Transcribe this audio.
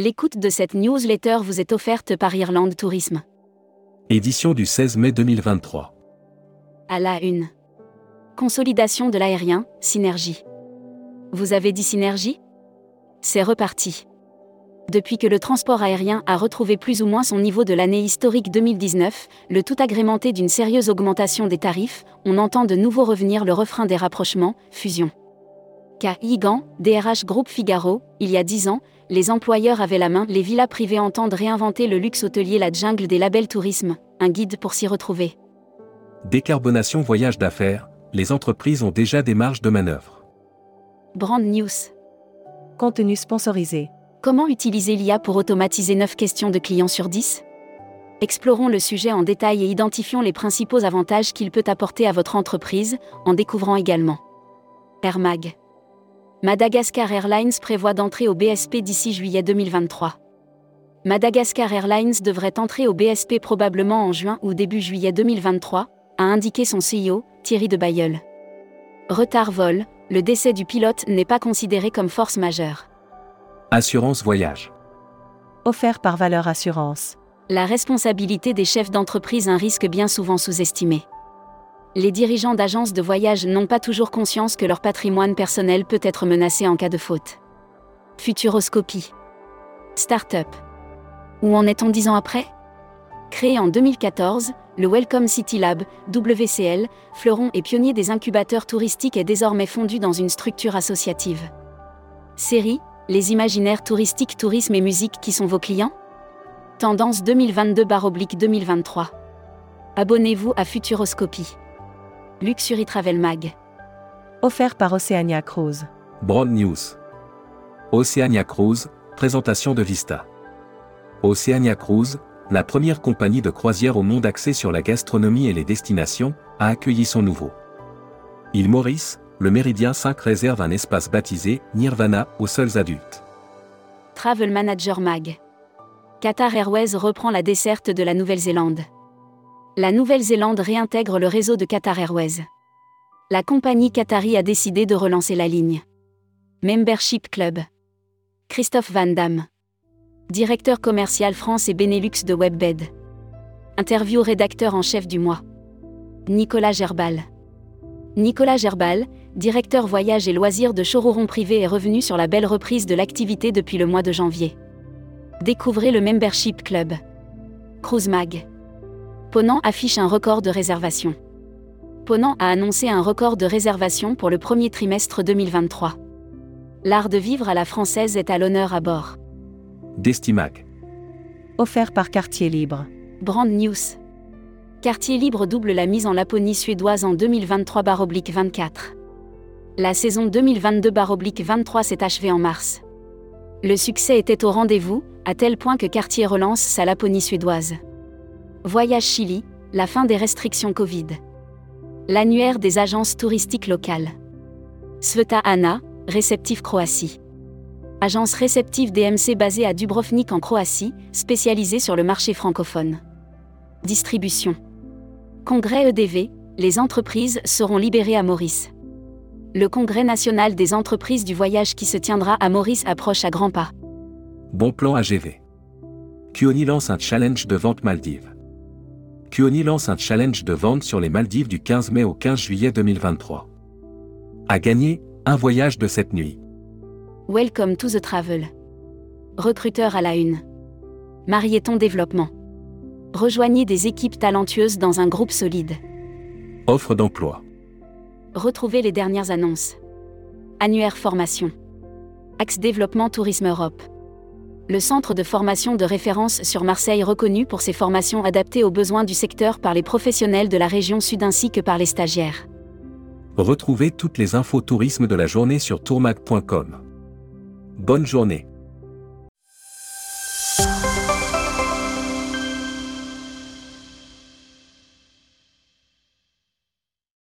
L'écoute de cette newsletter vous est offerte par Irlande Tourisme. Édition du 16 mai 2023. À la une. Consolidation de l'aérien, synergie. Vous avez dit synergie? C'est reparti. Depuis que le transport aérien a retrouvé plus ou moins son niveau de l'année historique 2019, le tout agrémenté d'une sérieuse augmentation des tarifs, on entend de nouveau revenir le refrain des rapprochements, fusion. K. Igan, DRH Groupe Figaro, il y a dix ans, les employeurs avaient la main, les villas privées entendent réinventer le luxe hôtelier La jungle des labels tourisme, un guide pour s'y retrouver. Décarbonation voyage d'affaires, les entreprises ont déjà des marges de manœuvre. Brand News. Contenu sponsorisé. Comment utiliser l'IA pour automatiser 9 questions de clients sur 10 Explorons le sujet en détail et identifions les principaux avantages qu'il peut apporter à votre entreprise, en découvrant également. Air Mag. Madagascar Airlines prévoit d'entrer au BSP d'ici juillet 2023. Madagascar Airlines devrait entrer au BSP probablement en juin ou début juillet 2023, a indiqué son CEO, Thierry de Bayeul. Retard vol, le décès du pilote n'est pas considéré comme force majeure. Assurance voyage. Offert par Valeur Assurance. La responsabilité des chefs d'entreprise un risque bien souvent sous-estimé les dirigeants d'agences de voyage n'ont pas toujours conscience que leur patrimoine personnel peut être menacé en cas de faute. Futuroscopie. Startup. Où en est-on dix ans après? Créé en 2014, le Welcome City Lab, WCL, fleuron et pionnier des incubateurs touristiques est désormais fondu dans une structure associative. Série, les imaginaires touristiques, tourisme et musique qui sont vos clients? Tendance 2022-2023. Abonnez-vous à Futuroscopie. Luxury Travel Mag. Offert par Oceania Cruise. Broad News. Oceania Cruise, présentation de Vista. Oceania Cruise, la première compagnie de croisière au monde axée sur la gastronomie et les destinations, a accueilli son nouveau. Il Maurice, le Méridien 5 réserve un espace baptisé Nirvana aux seuls adultes. Travel Manager Mag. Qatar Airways reprend la desserte de la Nouvelle-Zélande la Nouvelle-Zélande réintègre le réseau de Qatar Airways. La compagnie qatari a décidé de relancer la ligne. Membership Club. Christophe Van Damme. Directeur commercial France et Benelux de Webbed. Interview rédacteur en chef du mois. Nicolas Gerbal. Nicolas Gerbal, directeur voyage et loisirs de Chororon Privé est revenu sur la belle reprise de l'activité depuis le mois de janvier. Découvrez le Membership Club. Cruise Mag. Ponant affiche un record de réservation. Ponant a annoncé un record de réservation pour le premier trimestre 2023. L'art de vivre à la française est à l'honneur à bord. Destimac. Offert par Quartier Libre. Brand News. Quartier Libre double la mise en Laponie suédoise en 2023-24. La saison 2022-23 s'est achevée en mars. Le succès était au rendez-vous, à tel point que Cartier relance sa Laponie suédoise. Voyage Chili, la fin des restrictions Covid. L'annuaire des agences touristiques locales. Sveta Ana, réceptif Croatie. Agence réceptive DMC basée à Dubrovnik en Croatie, spécialisée sur le marché francophone. Distribution. Congrès EDV, les entreprises seront libérées à Maurice. Le Congrès national des entreprises du voyage qui se tiendra à Maurice approche à grands pas. Bon plan AGV. Kioni lance un challenge de vente Maldives. Kioni lance un challenge de vente sur les Maldives du 15 mai au 15 juillet 2023. À gagner, un voyage de cette nuit. Welcome to the travel. Recruteur à la une. Marieton Développement. Rejoignez des équipes talentueuses dans un groupe solide. Offre d'emploi. Retrouvez les dernières annonces. Annuaire formation. Axe Développement Tourisme Europe le centre de formation de référence sur Marseille reconnu pour ses formations adaptées aux besoins du secteur par les professionnels de la région sud ainsi que par les stagiaires. Retrouvez toutes les infos tourisme de la journée sur tourmag.com. Bonne journée.